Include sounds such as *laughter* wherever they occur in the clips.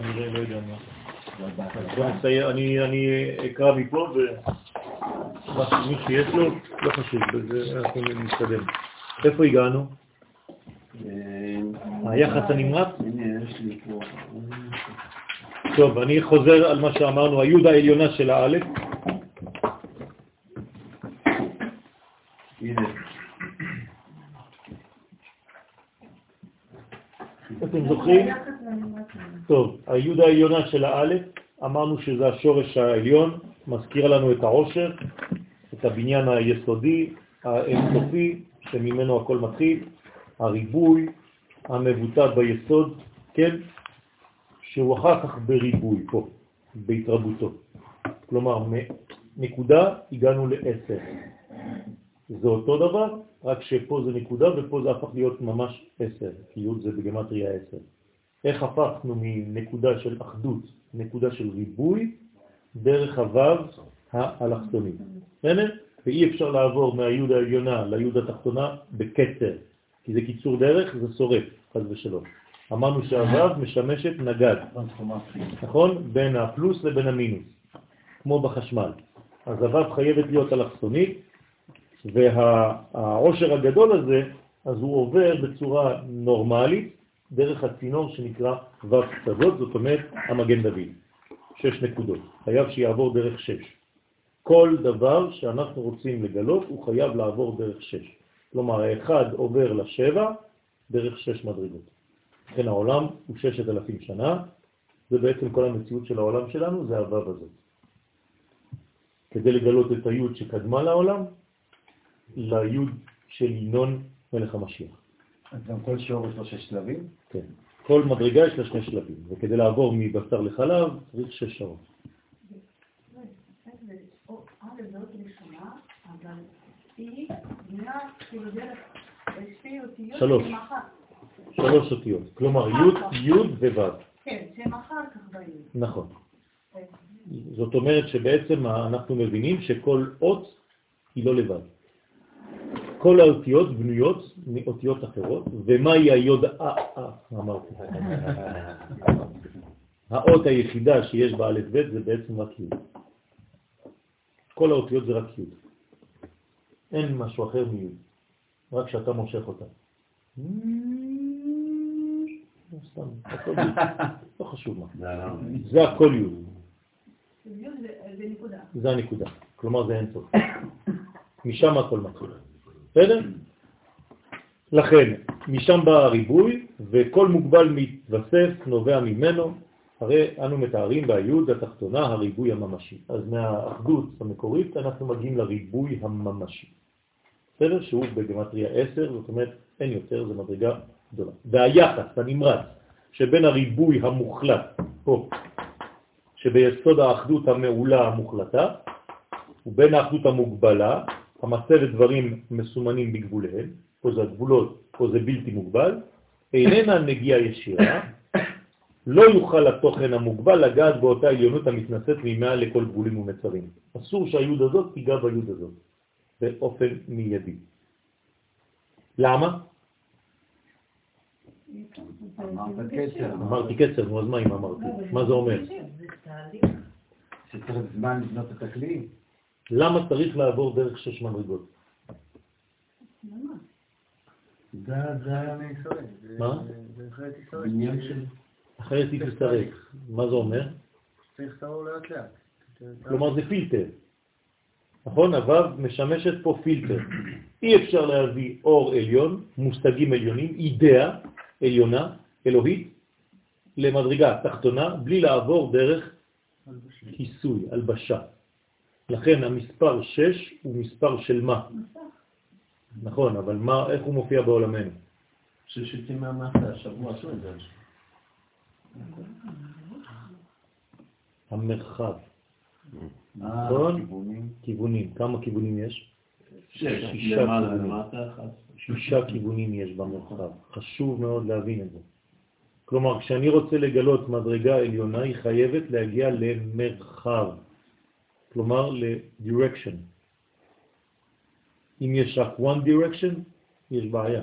אני לא יודע מה. אני אקרא מפה ומי שיש לו, לא חשוב, אנחנו נתקדם. איפה הגענו? היחס הנמרץ? טוב, אני חוזר על מה שאמרנו, היוד העליונה של האלף. אתם זוכרים? טוב, היוד העליונה של האלף, אמרנו שזה השורש העליון, מזכיר לנו את העושר, את הבניין היסודי, האינסופי, שממנו הכל מתחיל, הריבוי המבוטא ביסוד, כן? שהוא אחר כך בריבוי פה, בהתרבותו. כלומר, מנקודה הגענו לעשר. זה אותו דבר, רק שפה זה נקודה ופה זה הפך להיות ממש עשר, כי י' זה בגמטריה עשר. איך הפכנו מנקודה של אחדות, נקודה של ריבוי, דרך הוו האלכסונית. בסדר? ואי אפשר לעבור מהיוד העליונה ליוד התחתונה בקצר, כי זה קיצור דרך, זה שורף, חז ושלום. אמרנו שהוו משמשת נגד, נכון? בין הפלוס לבין המינוס, כמו בחשמל. אז הוו חייבת להיות אלכסונית, והעושר הגדול הזה, אז הוא עובר בצורה נורמלית דרך הצינור שנקרא ו' קצוות, זאת אומרת המגן דוד, שש נקודות, חייב שיעבור דרך שש. כל דבר שאנחנו רוצים לגלות הוא חייב לעבור דרך שש. כלומר, האחד עובר לשבע דרך שש מדרגות. לכן העולם הוא ששת אלפים שנה, זה בעצם כל המציאות של העולם שלנו, זה הוו הזאת. כדי לגלות את היוד שקדמה לעולם, ליוד של ינון מלך המשיח. אז גם כל שיעור יש לו שש שלבים? כן. כל מדרגה יש לה שני שלבים, וכדי לעבור מבשר לחלב צריך שש שעות. שלוש. שלוש אותיות. כלומר, י' וו'. כן, שהם אחר כך בי'. נכון. זאת אומרת שבעצם אנחנו מבינים שכל אות היא לא לבד. כל האותיות בנויות מאותיות אחרות, ומהי היוד אמרתי. האות היחידה שיש בה א' ב' זה בעצם רק י'. כל האותיות זה רק י'. אין משהו אחר מי', רק שאתה מושך אותה. לא חשוב מה. זה הכל י'. זה הנקודה. כלומר זה אין סוף. משם הכל מתחיל. בסדר? לכן, משם בא הריבוי, וכל מוגבל מתווסף נובע ממנו, הרי אנו מתארים ביוד התחתונה הריבוי הממשי. אז מהאחדות המקורית אנחנו מגיעים לריבוי הממשי. בסדר? שהוא בגמטריה 10, זאת אומרת אין יותר, זה מדרגה גדולה. והיחס הנמרץ שבין הריבוי המוחלט פה, שביסוד האחדות המעולה המוחלטה, ובין האחדות המוגבלה, המצבת דברים מסומנים בגבוליהם, פה זה הגבולות, פה זה בלתי מוגבל, איננה נגיעה ישירה, לא יוכל התוכן המוגבל לגעת באותה עליונות המתנשאת ממעל לכל גבולים ומצרים. אסור שהיוד הזאת תיגע ביוד הזאת, באופן מיידי. למה? אמרתי קצר, נו אז מה אם אמרתי? מה זה אומר? שצריך זמן לבנות את הכלי. למה צריך לעבור דרך שש מדרגות? זה היה מישראל. מה? זה אחרת ישראל. אחרת היא תסתרק. מה זה אומר? צריך לעבור לאט לאט. כלומר זה פילטר. נכון? הוו משמשת פה פילטר. *clears throat* אי אפשר להביא אור עליון, מושגים עליונים, אידאה עליונה, אלוהית, למדרגה תחתונה, בלי לעבור דרך כיסוי, הלבשה. לכן המספר 6 הוא מספר של מה? נכון, אבל מה, איך הוא מופיע בעולמנו? ששיטים מהמעשה, השבוע עשו את זה. המרחב. נכון? כיוונים. כמה כיוונים יש? שישה כיוונים יש במרחב. חשוב מאוד להבין את זה. כלומר, כשאני רוצה לגלות מדרגה עליונה, היא חייבת להגיע למרחב. כלומר ל-direction. אם יש רק one direction, יש בעיה.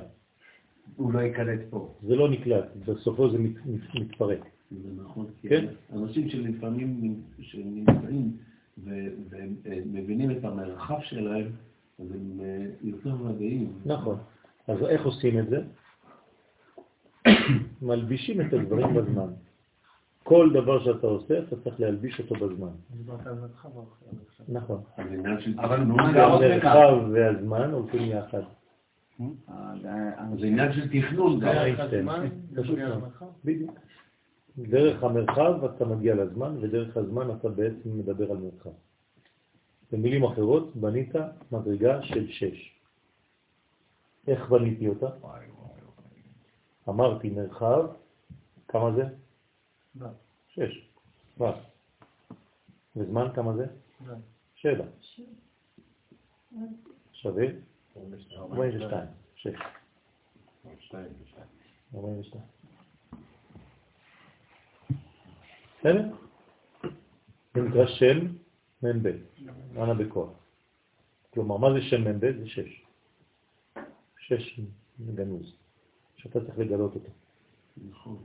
הוא לא יקלט פה. זה לא נקלט, בסופו זה מת, מתפרק. זה נכון. כן. אנשים שלפעמים שנמצאים ומבינים את המרחב שלהם, אז הם אה, יותר ודאיים. נכון. אז איך עושים את זה? *coughs* מלבישים את הדברים בזמן. כל דבר שאתה עושה, אתה צריך להלביש אותו בזמן. נכון. אבל המרחב והזמן הולכים יחד. זה עניין של תכנון. בדיוק. דרך המרחב אתה מגיע לזמן, ודרך הזמן אתה בעצם מדבר על מרחב. במילים אחרות, בנית מדרגה של שש. איך בניתי אותה? אמרתי מרחב, כמה זה? שש. ו'. וזמן כמה זה? שבע. שווה? 42. שש. 42. בסדר? זה נקרא שם מ"ב, אנא בכוח. כלומר, מה זה שם מ"ב? זה שש. שש גנוז, שאתה צריך לגלות אותו. נכון,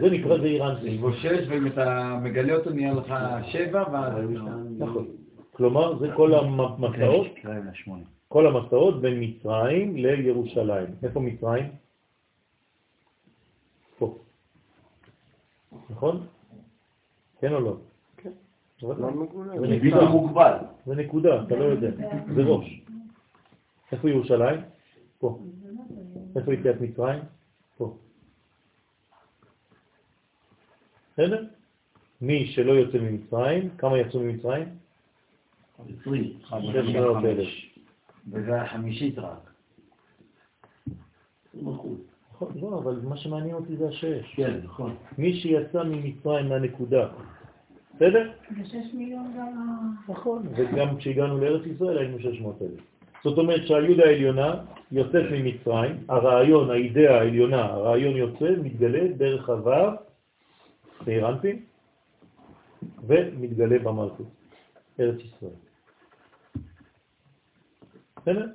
זה נקרא זעיר אנפין. יש בו שש, ואם אתה מגלה אותו נהיה לך שבע, ואז... נכון. כלומר, זה כל המסעות, כל המסעות בין מצרים לירושלים. איפה מצרים? פה. נכון? כן או לא? כן. זה מוגבל. זה נקודה, אתה לא יודע. זה ראש. איפה ירושלים? פה. איפה יציאת מצרים? פה. בסדר? מי שלא יוצא ממצרים, כמה יצאו ממצרים? עשרים. שש מאות אלף. וזה החמישית רק. נכון, לא, אבל מה שמעניין אותי זה השש. כן, נכון. מי שיצא ממצרים מהנקודה, בסדר? זה שש מיליון גם... נכון, וגם כשהגענו לארץ ישראל היינו 600 אלף. זאת אומרת שהיוד העליונה יוצאת ממצרים, הרעיון, האידאה העליונה, הרעיון יוצא, מתגלה דרך הוו, באירנפין, ומתגלה במלכות, ארץ ישראל. בסדר?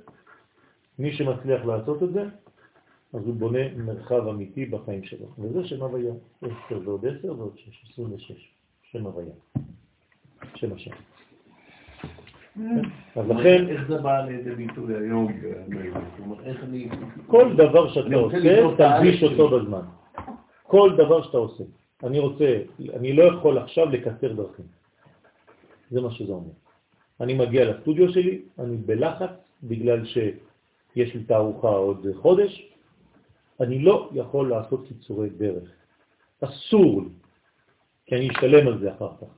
מי שמצליח לעשות את זה, אז הוא בונה מרחב אמיתי בחיים שלו. וזה שם הוויה. 10 ועוד 10 ועוד 6, 26. שם הוויה. שם השם. אז לכן... איך זה בא לידי ביטוי היום? כל דבר שאתה עושה, תלביש אותו בזמן. כל דבר שאתה עושה. אני רוצה, אני לא יכול עכשיו לקצר דרכים. זה מה שזה אומר. אני מגיע לסטודיו שלי, אני בלחץ בגלל שיש לי תערוכה עוד חודש, אני לא יכול לעשות קיצורי דרך. אסור לי, כי אני אשלם על זה אחר כך.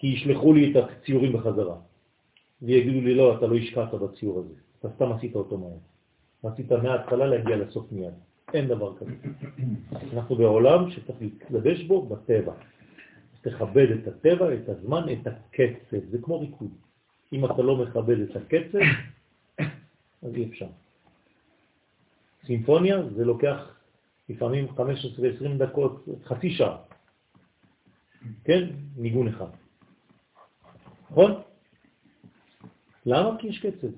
כי ישלחו לי את הציורים בחזרה, ויגידו לי, לא, אתה לא השקעת בציור הזה, אתה סתם עשית אותו מהר. רצית מההתחלה להגיע לסוף מיד. אין דבר כזה. אנחנו בעולם שצריך להתלבש בו בטבע. תכבד את הטבע, את הזמן, את הקצב. זה כמו ריקוד. אם אתה לא מכבד את הקצב, אז אי אפשר. סימפוניה זה לוקח לפעמים 15-20 דקות, חצי שעה. כן? ניגון אחד. נכון? למה? כי יש קצב.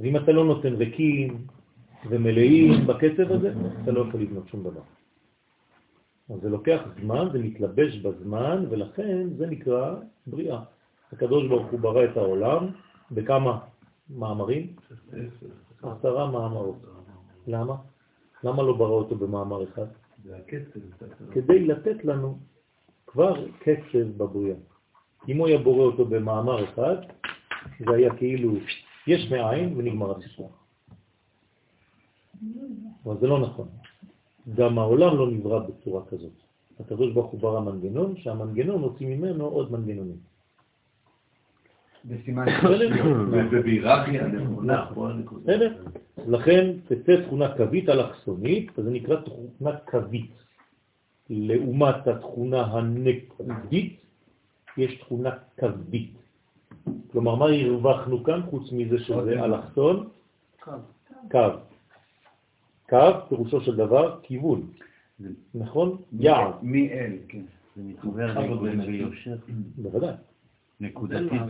ואם אתה לא נותן ריקים ומלאים בקצב הזה, אתה לא יכול לבנות שום דבר. אז זה לוקח זמן, זה מתלבש בזמן, ולכן זה נקרא בריאה. הקדוש ברוך הוא ברא את העולם בכמה מאמרים? עשרה מאמרות. למה? למה לא ברא אותו במאמר אחד? כדי לתת לנו כבר קצב בבריאה. אם הוא היה בורא אותו במאמר אחד, זה היה כאילו יש מאין ונגמר הסיפור. אבל זה לא נכון. גם העולם לא נברא בצורה כזאת. הקדוש ברוך הוא ברא מנגנון, שהמנגנון הוציא ממנו עוד מנגנונים. *coughs* ובהיררכיה נכונה. בסדר? לכן תצא תכונה קווית אלכסונית, אז זה נקרא תכונה קווית. לעומת התכונה הנקודית, יש תכונה קווית. כלומר, מה הרווחנו כאן חוץ מזה שזה אלכסון? קו. קו, פירושו של דבר, כיוון. נכון? יעד. מי אל, כן. זה מתחבר בוודאי. נקודתית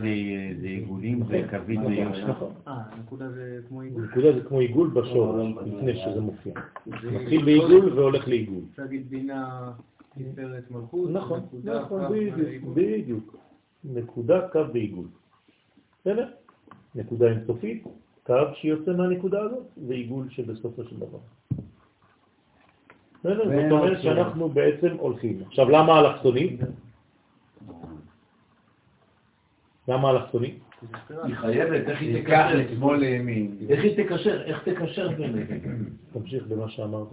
זה עיגולים וקווית זה יושר. נכון. אה, נקודה זה כמו עיגול. נקודה זה כמו עיגול בשורש, לפני שזה מופיע. מתחיל בעיגול והולך לעיגול. אפשר להגיד בינה, תפארת, מלכות, נכון, נקודה, נכון, קו, בדיוק. נקודה, קו ועיגול. בסדר? נקודה אינסופית, קו שיוצא מהנקודה הזאת, ועיגול שבסופו של דבר. בסדר? זאת אומרת שאנחנו בעצם הולכים. עכשיו, למה אלכסונית? למה אלכסונית? היא חייבת, איך היא תקשר? לשמאל לימין. איך היא תקשר? איך תקשר ביניהם? תמשיך במה שאמרת.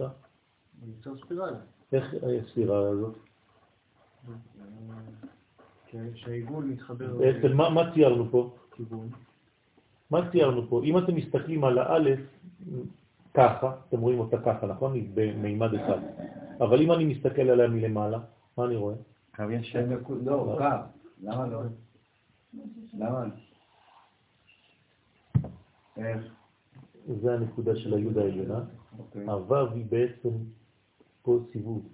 ליצור ספירלה. איך הספירה הזאת? שהעיגול מתחבר בעצם מה, מה ציירנו פה? מה ציירנו פה? אם אתם מסתכלים על האלף ככה, אתם רואים אותה ככה, נכון? היא במימד אחד. אבל אם אני מסתכל עליה מלמעלה, מה אני רואה? קו ישר. לא, קו. למה לא? למה? איך? זה הנקודה של היוד העליונה. אוקיי. הוו היא בעצם פה סיבוב,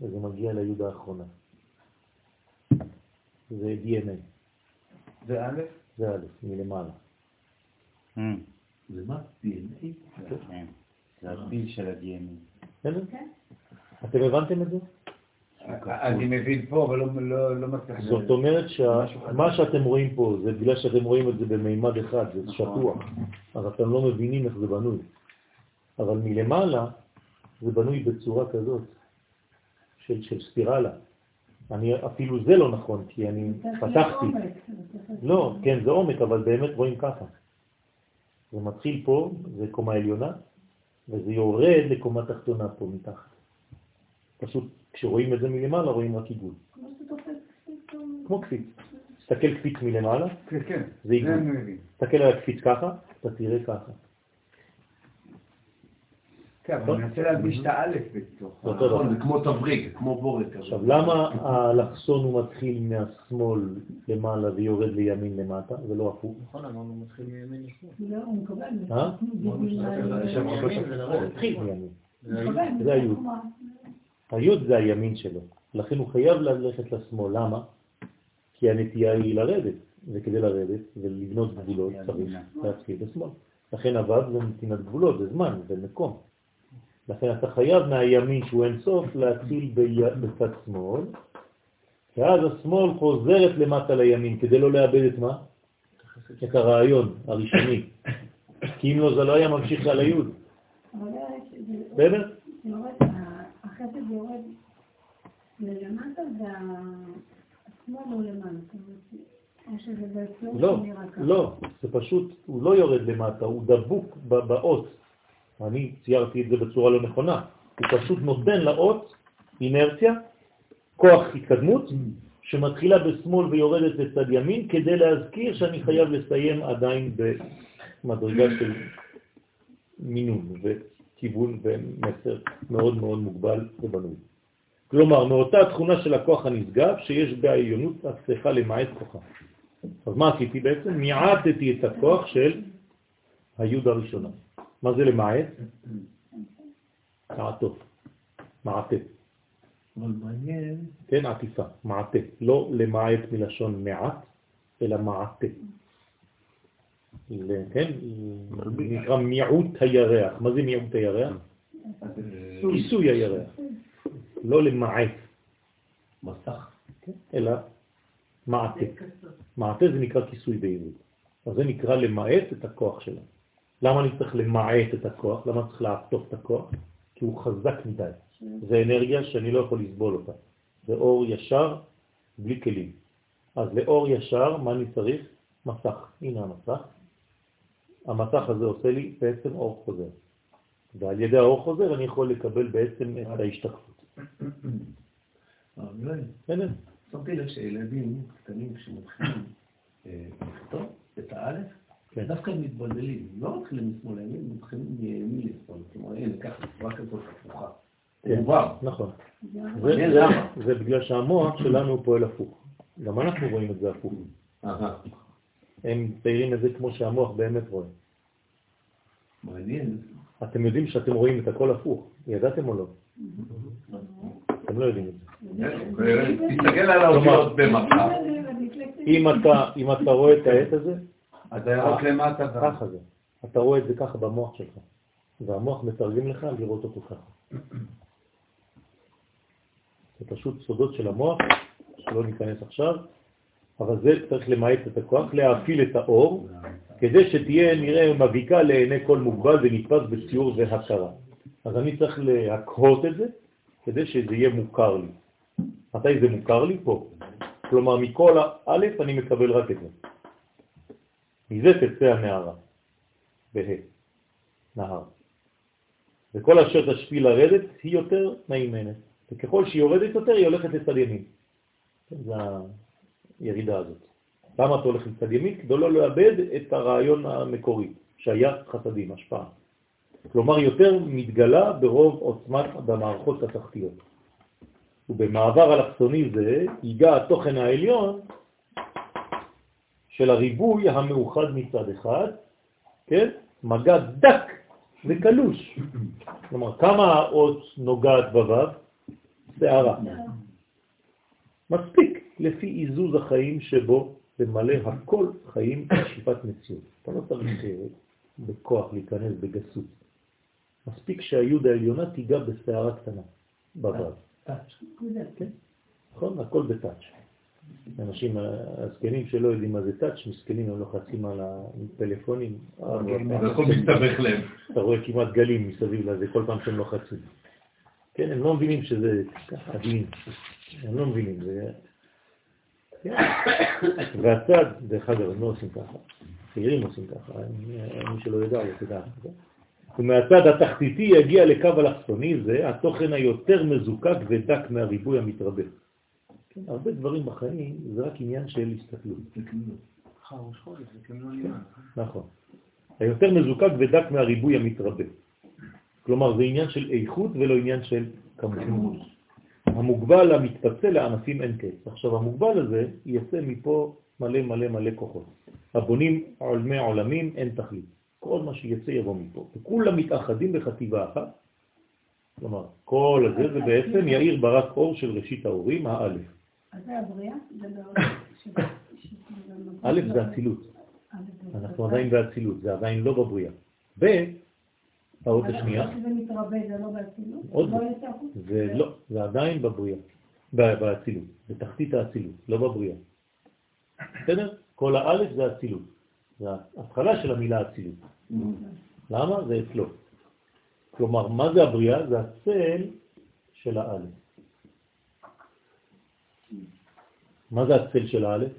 וזה מגיע ליוד האחרונה. זה DNA, זה א'? זה א', מלמעלה. אמ, זה מה? DNA? כן. זה הפיל של ה-DNA. בסדר? אתם הבנתם את זה? אני מבין פה, אבל לא- לא לא מצליח... זאת אומרת שמה שאתם רואים פה, זה בגלל שאתם רואים את זה במימד אחד, זה שטוח, אז אתם לא מבינים איך זה בנוי. אבל מלמעלה זה בנוי בצורה כזאת, של, של ספירלה. אני, אפילו זה לא נכון, כי אני פתחתי. לא, כן, זה עומק, אבל באמת רואים ככה. זה מתחיל פה, זה קומה עליונה, וזה יורד לקומה תחתונה פה מתחת. פשוט כשרואים את זה מלמעלה רואים רק עיגול. כמו קפיץ. תסתכל קפיץ מלמעלה, כן, כן. זה עיגול. תסתכל על הקפיץ ככה, אתה תראה ככה. כן, אבל אני מנסה להדגיש את האלף בתוך... נכון, זה כמו תבריג, כמו בורג. עכשיו, למה האלכסון הוא מתחיל מהשמאל למעלה ויורד לימין למטה, ולא הפוך? נכון, אמרנו מתחיל מימין לשמאל. לא, הוא מקבל. אה? הוא. זה היוד. היוד זה הימין שלו, לכן הוא חייב ללכת לשמאל. למה? כי הנטייה היא לרדת, וכדי לרדת ולבנות גבולות צריך להתחיל בשמאל. לכן הוו זה נתינת גבולות, זה זמן, זה מקום. לכן אתה חייב מהימין שהוא אין סוף להתחיל בצד שמאל, ואז השמאל חוזרת למטה לימין כדי לא לאבד את מה? את הרעיון הראשוני. *coughs* כי אם לא זה לא היה ממשיך על היוד. בסדר? החסד יורד ללמטה והשמאל הוא לא, ככה. לא, זה פשוט, הוא לא יורד למטה, הוא דבוק באות. אני ציירתי את זה בצורה לא נכונה. הוא פשוט נותן לאות אינרציה, כוח התקדמות, שמתחילה בשמאל ויורדת לצד ימין, כדי להזכיר שאני חייב לסיים עדיין במדרגה של מינון וכיוון ומסר מאוד מאוד מוגבל ובנוי. כלומר, מאותה תכונה של הכוח הנשגב, שיש בעליונות הצליחה למעט כוחה. אז מה עשיתי בעצם? מיעטתי את הכוח של היוד הראשונה. מה זה למעט? מעטות. מעטה. אבל מעניין, כן, עטיפה, מעטה. לא למעט מלשון מעט, אלא מעטה. כן, נקרא מיעוט הירח. מה זה מיעוט הירח? כיסוי הירח. לא למעט, מסך. כן, אלא מעטה. מעטה זה נקרא כיסוי בעברית. אז זה נקרא למעט את הכוח שלה. למה אני צריך למעט את הכוח? למה צריך לעטוף את הכוח? כי הוא חזק מדי. זה אנרגיה שאני לא יכול לסבול אותה. זה אור ישר בלי כלים. אז לאור ישר, מה אני צריך? מסך. הנה המסך. המסך הזה עושה לי בעצם אור חוזר. ועל ידי האור חוזר אני יכול לקבל בעצם את ההשתקפות. אבל אולי, בסדר? שמתי לב שילדים קטנים כשמתחילים אה, לכתוב את האלף, כן. דווקא הם מתבלבלים, לא מתחילים משמאל לימין, הם מתחילים מימין לשמאל. כלומר, הנה, ככה, בצורה כזאת הפוכה. כן. נכון. זה בגלל שהמוח שלנו פועל הפוך. גם אנחנו רואים את זה הפוך. הם מציירים את זה כמו שהמוח באמת רואה. מעניין. אתם יודעים שאתם רואים את הכל הפוך. ידעתם או לא? אתם לא יודעים את זה. תסתכל על האותיות במפה, אם אתה, אם אתה רואה את העט הזה, אתה ירוק למטה. ככה זה. אתה רואה את זה ככה במוח שלך, והמוח מתרגם לך לראות אותו ככה. זה פשוט סודות של המוח, שלא ניכנס עכשיו, אבל זה צריך למעט את הכוח, להפעיל את האור, כדי שתהיה נראה מביקה לעיני כל מוגבל ונתפס בציור והכרה. אז אני צריך להקהות את זה, כדי שזה יהיה מוכר לי. מתי זה מוכר לי? פה. כלומר, מכל האלף אני מקבל רק את זה. מזה תצא הנערה, בה, נהר. וכל אשר תשפיל לרדת היא יותר נעימנת. וככל שהיא יורדת יותר, היא הולכת לצד ימין. כן, זה הירידה הזאת. למה אתה הולך לצד ימין? כדי לא לאבד את הרעיון המקורי, שהיה חסדים, השפעה. כלומר, יותר מתגלה ברוב עוצמת במערכות התחתיות. ובמעבר אלכסוני זה ייגע התוכן העליון של הריבוי המאוחד מצד אחד, כן? מגע דק וקלוש. כלומר, כמה האות נוגעת בוו? שערה. מספיק לפי איזוז החיים שבו למלא הכל חיים בשיפת מציאות. אתה לא צריך בכוח להיכנס בגסות. מספיק שהיוד העליונה תיגע בשערה קטנה, בוו. כן, נכון, הכל בטאץ'. אנשים הזקנים שלא יודעים מה זה טאץ', מסכנים, הם לוחצים על הפלאפונים. הכל מסתבך להם. אתה רואה כמעט גלים מסביב לזה כל פעם שהם לוחצים. כן, הם לא מבינים שזה ככה עדין. הם לא מבינים. *coughs* והצד, דרך אגב, הם לא עושים ככה. צעירים עושים ככה, מי שלא יודע, לא תדע. ומהצד התחתיתי יגיע לקו אלכסוני זה התוכן היותר מזוקק ודק מהריבוי המתרבה. הרבה דברים בחיים זה רק עניין של הסתכלות. נכון. היותר מזוקק ודק מהריבוי המתרבה. כלומר, זה עניין של איכות ולא עניין של כמות. המוגבל המתפצל לענפים אין קץ. עכשיו, המוגבל הזה יצא מפה מלא מלא מלא כוחות. הבונים עולמי עולמים אין תכלית. כל מה שיצא יבוא מפה. וכולם מתאחדים בחטיבה אחת. כלומר, כל הזה זה בעצם יאיר ברק אור של ראשית ההורים, האלף. אז זה הבריאה? א' זה אצילות. אנחנו עדיין באצילות, זה עדיין לא בבריאה. ב', האות השנייה. זה מתרבה, זה לא באצילות? עוד לא. זה לא, זה עדיין בבריאה. באצילות, בתחתית האצילות, לא בבריאה. בסדר? כל האלף זה אצילות. זה ההתחלה של המילה אצילות. למה? זה אצלו. כלומר, מה זה הבריאה? זה הצל של האלף. מה זה הצל של האלף?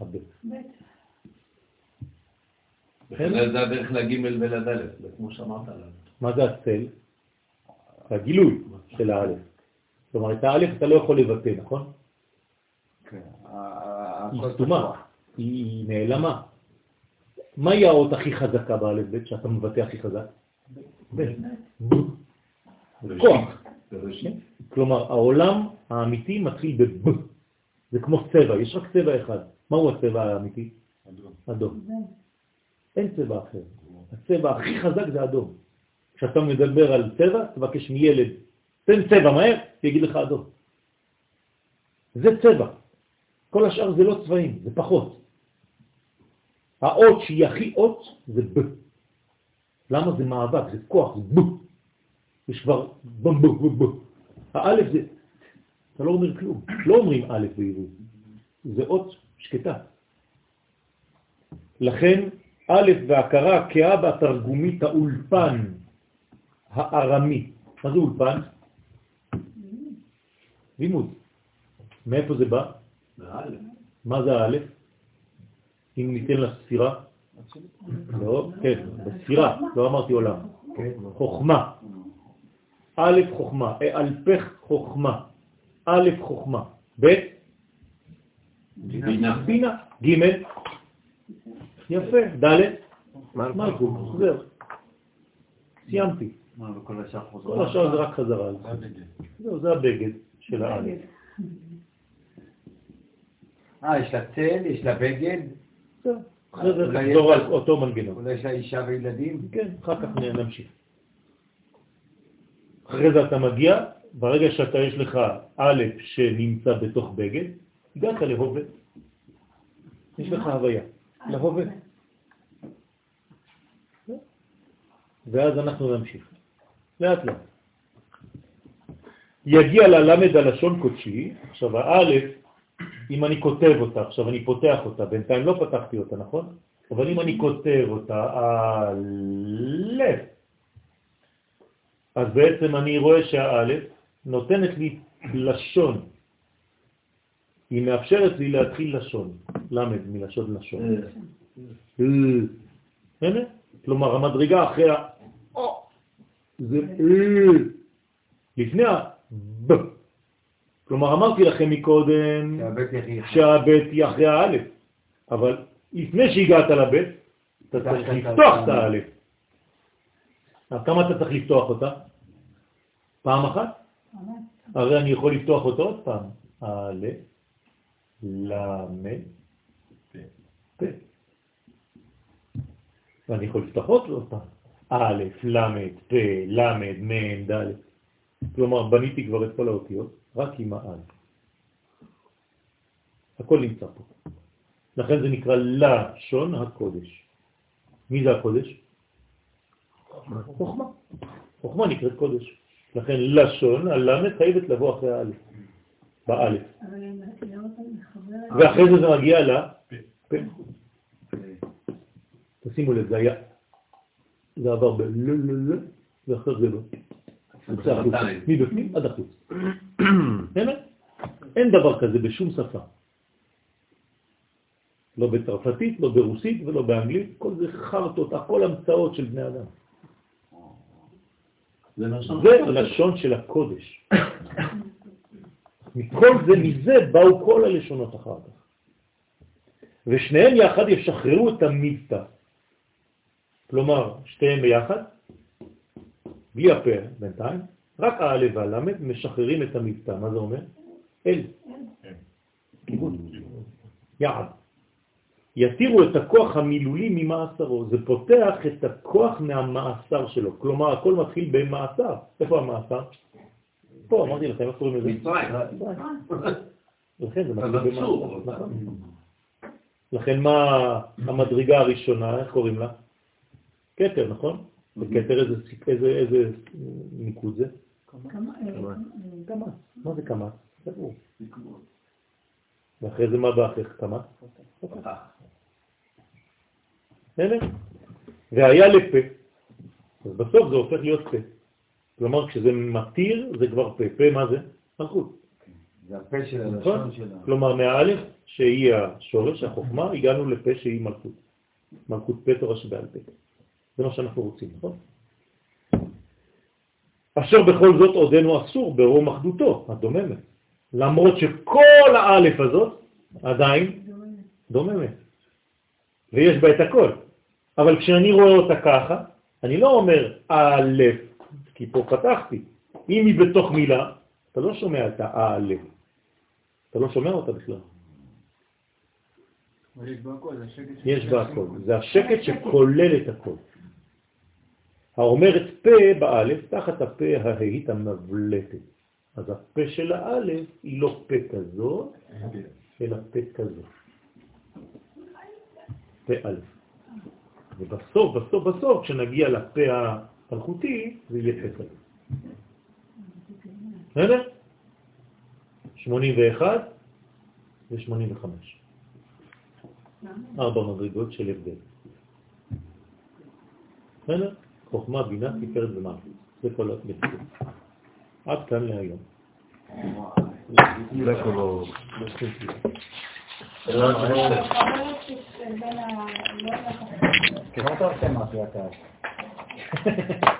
הבית. זה הדרך לגימל ולדלת, כמו שאמרת עליו. מה זה הצל? הגילוי של האלף. כלומר, את האלף אתה לא יכול לבטא, נכון? כן. היא סתומה, היא נעלמה. מהי האות הכי חזקה באלף בית שאתה מבטא הכי חזק? כוח. כלומר, העולם האמיתי מתחיל בב. זה כמו צבע, יש רק צבע אחד. מהו הצבע האמיתי? אדום. אדום. אין צבע אחר. הצבע הכי חזק זה אדום. כשאתה מדבר על צבע, תבקש מילד, תן צבע מהר, יגיד לך אדום. זה צבע. כל השאר זה לא צבעים, זה פחות. האות שהיא הכי אות זה ב. למה זה מאבק? זה כוח, זה ב. יש כבר ב ב ב ב. האלף זה, אתה לא אומר כלום. לא אומרים א' בעברית. זה אות שקטה. לכן א' והכרה כאבא תרגומית האולפן הארמי. מה זה אולפן? לימוד. מאיפה זה בא? מה זה האלף? אם ניתן לה ספירה? לא, כן, בספירה, לא אמרתי עולם. חוכמה. א' חוכמה, אלפך חוכמה. א' חוכמה. ב' בינה. בינה. ג' יפה. ד' מלכות. זהו. סיימתי. כל השאר זה רק חזרה. זהו, זה הבגד של האלף. אה, יש לה צל, יש לה בגד? זהו. אחרי זה תחזור על אותו מנגנון. אולי יש לה אישה וילדים? כן, אחר כך נמשיך. אחרי זה אתה מגיע, ברגע שאתה יש לך א' שנמצא בתוך בגד, הגעת להווה. יש לך הוויה, להווה. ואז אנחנו נמשיך. לאט לאט. יגיע ללמד הלשון קודשי, עכשיו האלף, אם אני כותב אותה, עכשיו אני פותח אותה, בינתיים לא פתחתי אותה, נכון? אבל אם אני כותב אותה, אלף, אז בעצם אני רואה שהאלף נותנת לי לשון. היא מאפשרת לי להתחיל לשון, למד מלשון לשון. הנה, כלומר המדרגה אחרי ה... זה לפני ה-ב. כלומר אמרתי לכם מקודם שהבית היא אחרי האלף, אבל לפני שהגעת לבית, אתה צריך לפתוח את האלף. כמה אתה צריך לפתוח אותה? פעם אחת? הרי אני יכול לפתוח אותו עוד פעם. א', ל', פ'. ואני יכול לפתוח עוד פעם. א', ל', פ', ל', מ', ד'. כלומר, בניתי כבר את כל האותיות, רק עם הא'. הכל נמצא פה. לכן זה נקרא לשון הקודש. מי זה הקודש? חוכמה. חוכמה נקראת קודש. לכן לשון, הלמד חייבת לבוא אחרי האלף, באלף. ואחרי זה זה מגיע לפה. תשימו לב, זה היה, זה עבר ב ל ל ל ואחרי זה לא. מבפנים עד החוץ. אין דבר כזה בשום שפה. לא בצרפתית, לא ברוסית ולא באנגלית, כל זה חרטות, הכל המצאות של בני אדם. זה לשון של הקודש. מכל זה, מזה באו כל הלשונות אחר כך. ושניהם יחד ישחררו את המבטא. כלומר, שתיהם ביחד, בלי הפה בינתיים, רק האלה והלמד משחררים את המבטא. מה זה אומר? אל. כיוון. יעד. יתירו את הכוח המילולי ממאסרו, זה פותח את הכוח מהמאסר שלו, כלומר הכל מתחיל במאסר. איפה המאסר? פה, אמרתי לכם, איך קוראים לזה? מצרים. לכן זה מתחיל במאסר. נכון. לכן מה המדרגה הראשונה, איך קוראים לה? קטר, נכון? בקטר איזה ניקוד זה? כמה. מה זה כמה? ואחרי זה מה בא אחרי כמה? בסדר? והיה לפה. אז בסוף זה הופך להיות פה. כלומר, כשזה מתיר, זה כבר פה. פה מה זה? מלכות. זה הפה של נכון? הלשון שלה. כלומר, מהאלף, שהיא השורש, החוכמה, הגענו לפה שהיא מלכות. מלכות פה תורה שבעל פה. זה מה שאנחנו רוצים, נכון? אשר בכל זאת עודנו אסור ברום אחדותו, הדוממת. למרות שכל האלף הזאת עדיין דוממת. ויש בה את הכל. אבל כשאני רואה אותה ככה, אני לא אומר א', כי פה פתחתי. אם היא בתוך מילה, אתה לא שומע את הא', אתה לא שומע אותה בכלל. יש בה הכל, זה השקט שכולל את הכל. האומרת פה באלף, תחת הפה ההית המבלטת. אז הפה של האלף היא לא פה כזו, אלא פה כזו. פה א'. ובסוף, בסוף, בסוף, כשנגיע לפה המלכותי, זה יהיה פה כזה. בסדר? 81 ו-85. ארבע מדרגות של הבדל. בסדר? חוכמה, בינה, תפארת ומלכות. זה כל המציאות. עד כאן להיום. זה כולו. לא מה אתה עושה מה אתה?